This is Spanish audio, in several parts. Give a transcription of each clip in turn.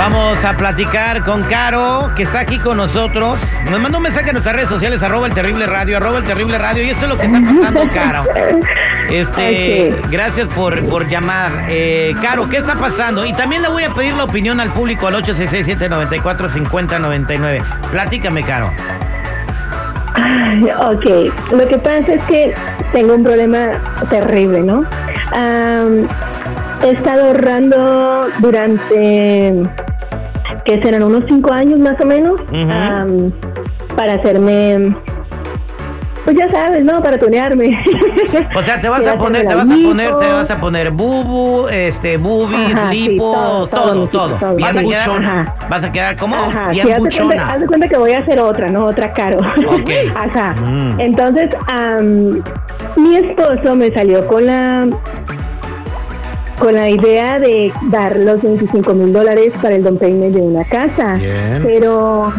Vamos a platicar con Caro, que está aquí con nosotros. Nos mandó un mensaje en nuestras redes sociales, arroba el terrible radio, arroba el terrible radio, y esto es lo que está pasando, Caro. Este, gracias por, por llamar. Eh, Caro, ¿qué está pasando? Y también le voy a pedir la opinión al público al 866-794-5099. Platícame, Caro. Ay, ok, lo que pasa es que tengo un problema terrible, ¿no? He estado ahorrando durante, que serán unos cinco años más o menos, Ujú. am, para hacerme, pues ya sabes, ¿no? Para tunearme. O sea, te vas a poner, te vas a poner, te vas a poner bubu, este, boobies, Ajá, sí, lipo, todo, todo, todo, todo. todo. Vas a Bien quedar, buchona. vas a quedar como Ajá, bien sí, buchona. haz de cuenta que voy a hacer otra, ¿no? Otra caro. Ok. Ajá. Mm. Entonces, am, mi esposo me salió con la con la idea de dar los 25 mil dólares para el don payment de una casa. Bien. Pero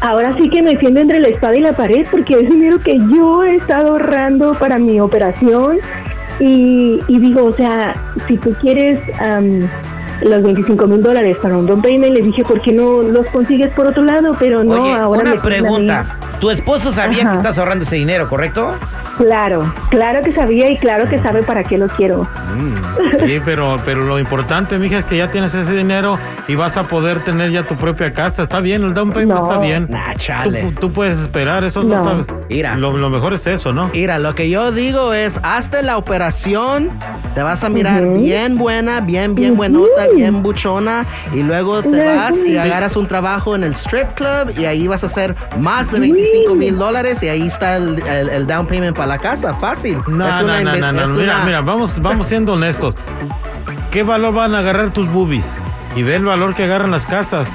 ahora sí que me siento entre la espada y la pared porque es dinero que yo he estado ahorrando para mi operación y, y digo, o sea, si tú quieres am, los 25 mil dólares para un don payment, le dije, ¿por qué no los consigues por otro lado? Pero no, Oye, ahora me una pregunta. Tu esposo sabía Ajá. que estás ahorrando ese dinero, ¿correcto? Claro, claro que sabía y claro que sabe para qué lo quiero. Sí, pero, pero lo importante, mija, es que ya tienes ese dinero y vas a poder tener ya tu propia casa. Está bien, el down payment No. está bien. Nah, tú puedes esperar, eso no, No. está... Mira. Lo, lo mejor es eso, ¿no? Mira, lo que yo digo es, hazte la operación, te vas a mirar bien buena, bien, bien Ujú. buenota, bien buchona, y luego te vas y Sí. agarras un trabajo en el strip club y ahí vas a hacer más de 25 mil dólares y ahí está el, el- el down payment para la casa, fácil. No, Es no, una no, no, no. es Mira, una- mira, vamos, vamos siendo honestos. ¿Qué valor van a agarrar tus boobies? Y ve el valor que agarran las casas.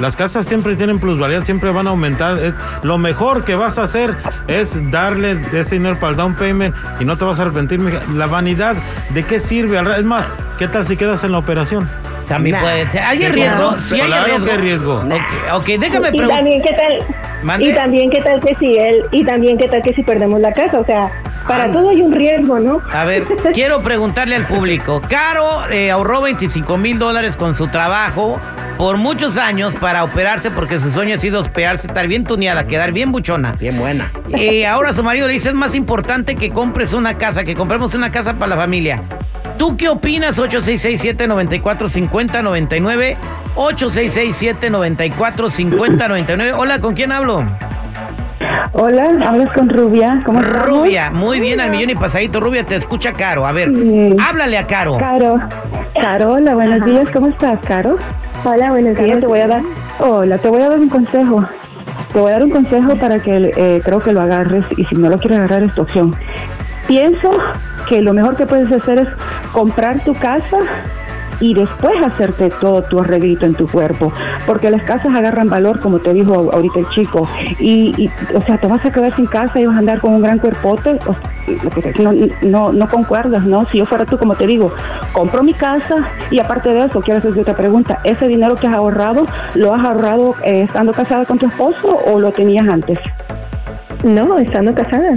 Las casas siempre tienen plusvalía, siempre van a aumentar. Lo mejor que vas a hacer es darle ese dinero para el down payment y no te vas a arrepentir. La vanidad, ¿de qué sirve? Es más, ¿qué tal si quedas en la operación? También Nah. puede ser. ¿Hay ¿Qué riesgo? tal? Sí, hay Claro riesgo. que hay riesgo. Ok, ok, déjame Y preguntar. también qué tal Mande. y también qué tal que si él y también qué tal que si perdemos la casa, o sea, para Ah. todo hay un riesgo, ¿no? A ver, quiero preguntarle al público. Caro eh, ahorró 25 mil dólares con su trabajo por muchos años para operarse porque su sueño ha sido operarse, estar bien tuneada, quedar bien buchona. Bien buena. Y ahora su marido le dice, es más importante que compres una casa, que compremos una casa para la familia. ¿Tú qué opinas? 866-794-5099. 866-794-5099. Hola, ¿con quién hablo? Hola, hablas con Rubia. ¿Cómo estás? Rubia, muy bien, al millón y pasadito. Rubia, te escucha Caro. A ver, Sí. háblale a Caro. Caro. Caro, hola, buenos Ajá. días. ¿Cómo estás, Caro? Hola, buenos Caro, días. te voy a dar. Hola, te voy a dar un consejo. Te voy a dar un consejo para que eh, creo que lo agarres y si no lo quieres agarrar es tu opción. Pienso que lo mejor que puedes hacer es comprar tu casa y después hacerte todo tu arreglito en tu cuerpo, porque las casas agarran valor, como te dijo ahorita el chico, y, y, o sea, te vas a quedar sin casa y vas a andar con un gran cuerpote, o- no, no, no concuerdas, ¿no? Si yo fuera tú, como te digo, compro mi casa y aparte de eso, quiero hacerte otra pregunta, ¿ese dinero que has ahorrado, lo has ahorrado eh, estando casada con tu esposo o lo tenías antes? No, estando casada.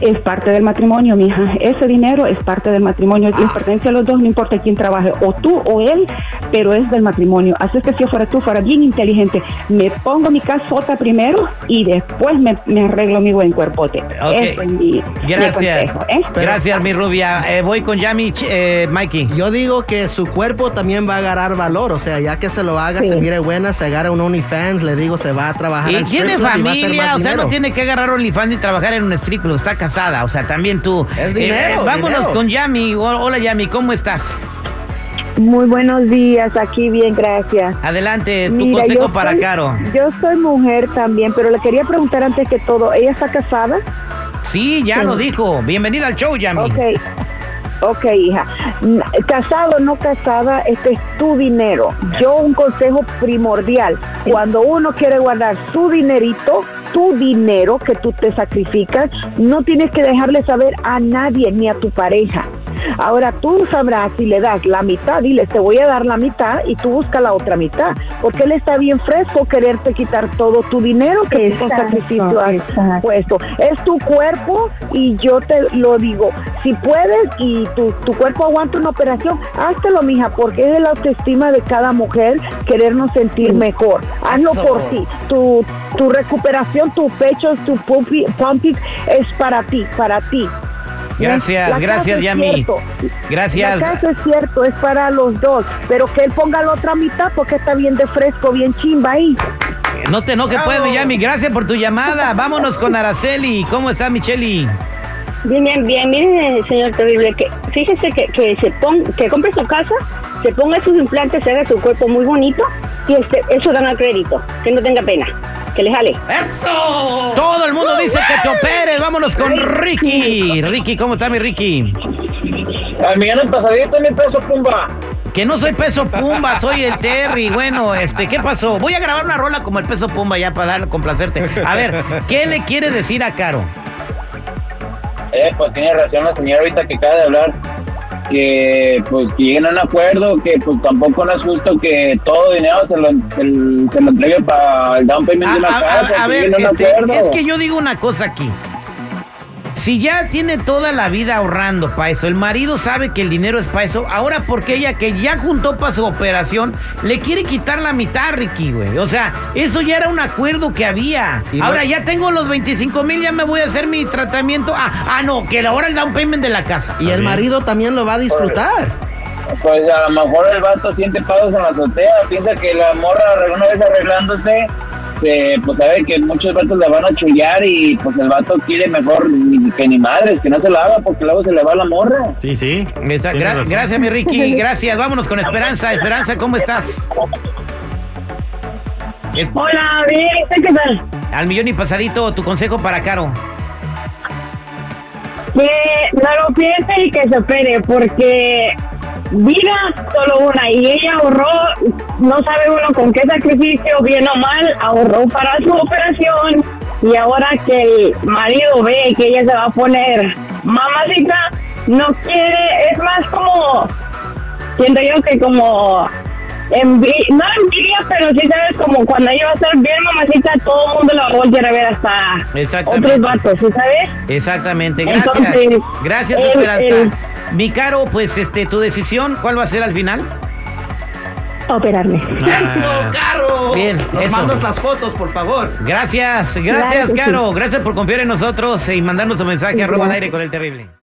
Es parte del matrimonio, mija. Ese dinero es parte del matrimonio. Les pertenece a los dos, no importa quién trabaje, o tú o él, pero es del matrimonio. Así es que si yo fuera tú, fuera bien inteligente, me pongo mi casota primero y después me, me arreglo mi buen cuerpote. Ok. Ese es mi, mi Gracias. consejo, ¿eh? Gracias, mi rubia. Eh, voy con Yami, Ch- eh, Mikey. Yo digo que su cuerpo también va a agarrar valor, o sea, ya que se lo haga, Sí. se mire buena, se agarra un OnlyFans, le digo, se va a trabajar Y tiene strip club y va a hacer familia, más o sea, no tiene que agarrar OnlyFans y trabajar en un strip club, está casada, o sea, también tú. Eh, Es dinero, vámonos dinero. con Yami. Ho- Hola, Yami, ¿cómo estás? Muy buenos días, aquí bien, gracias. Adelante, tu Mira, consejo para soy- Caro. Yo soy mujer también, pero le quería preguntar antes que todo, ¿ella está casada? Sí, ya lo dijo. Bienvenida al show, Yami. Ok, ok, hija. N- Casado o no casada, este es tu dinero. Yo un consejo primordial, cuando uno quiere guardar su dinerito, tu dinero que tú te sacrificas, no tienes que dejarle saber a nadie ni a tu pareja. Ahora tú sabrás si le das la mitad, dile, te voy a dar la mitad y tú busca la otra mitad, porque él está bien fresco quererte quitar todo tu dinero que Exacto, sacrificio has puesto. Es tu cuerpo y yo te lo digo, si puedes y tu, tu cuerpo aguanta una operación, háztelo, mija, porque es la autoestima de cada mujer querernos sentir mejor. Hazlo Eso. por ti. Tu, tu recuperación, tu pecho, tu pumpi, pumping es para ti, para ti. Gracias, La gracias, Yami. Gracias. La casa es cierto, es para los dos, pero que él ponga la otra mitad porque está bien de fresco, bien chimba ahí. No te enojes, pues, mi Yami. Gracias por tu llamada. Vámonos con Araceli. ¿Cómo está, Micheli? Bien, bien, bien. Mire, señor terrible, que fíjese que, que se pon, que compre su casa, se ponga sus implantes, se haga su cuerpo muy bonito y este, eso dan a crédito. Que no tenga pena. Que le jale. ¡Eso! Todo el mundo dice que te operes. Vámonos con Ricky. Ricky, ¿cómo está, mi Ricky? Al millón pasadito, mi peso, pumba. Que no soy peso pumba, soy el Terry. Bueno, este, ¿qué pasó? Voy a grabar una rola como el peso pumba ya para dar, complacerte. A ver, ¿qué le quieres decir a Caro? Eh, pues tiene razón la señora ahorita que acaba de hablar. Que pues que lleguen a un acuerdo, que pues tampoco no es justo que todo dinero se lo, se, se lo entregue para el down payment de una A, a- casa. a- a ver, a este, es que yo digo una cosa aquí. Si ya tiene toda la vida ahorrando para eso, el marido sabe que el dinero es para eso, ahora porque ella que ya juntó para su operación, le quiere quitar la mitad, Ricky, güey. O sea, eso ya era un acuerdo que había. Y no- ahora ya tengo los 25 mil, ya me voy a hacer mi tratamiento. Ah, ah, no, que ahora el down payment de la casa. Y el marido también lo va a disfrutar. Pues a lo mejor el vato siente pagos en la azotea, piensa que la morra una vez arreglándose, eh, pues sabe que muchos vatos la van a chullar y pues el vato quiere mejor ni- que ni madres, que no se la haga porque luego se le va la morra. Sí, sí. Gra- razón. gracias, mi Ricky, gracias. Vámonos con Esperanza. Esperanza, ¿cómo estás? Es- Hola, bien, ¿usted qué tal? al millón y pasadito, tu consejo para Caro. Que no lo piense y que se opere, porque vida solo una y ella ahorró, no sabe uno con qué sacrificio, bien o mal, ahorró para su operación y ahora que el marido ve que ella se va a poner mamacita, no quiere, es más como, siento yo que como envi- no envidia, pero sí sabes como cuando ella va a estar bien mamacita, todo el mundo la va a voltear a ver hasta otros vatos, ¿sí sabes? Exactamente, gracias. Entonces, gracias, el- Esperanza. el- Mi Caro, pues este, tu decisión, ¿cuál va a ser al final? Operarme. Ah, ¡Caro! Bien, Nos eso. mandas las fotos, por favor. Gracias, Claro gracias, sí. Caro. Gracias por confiar en nosotros y mandarnos un mensaje arroba al aire con el terrible.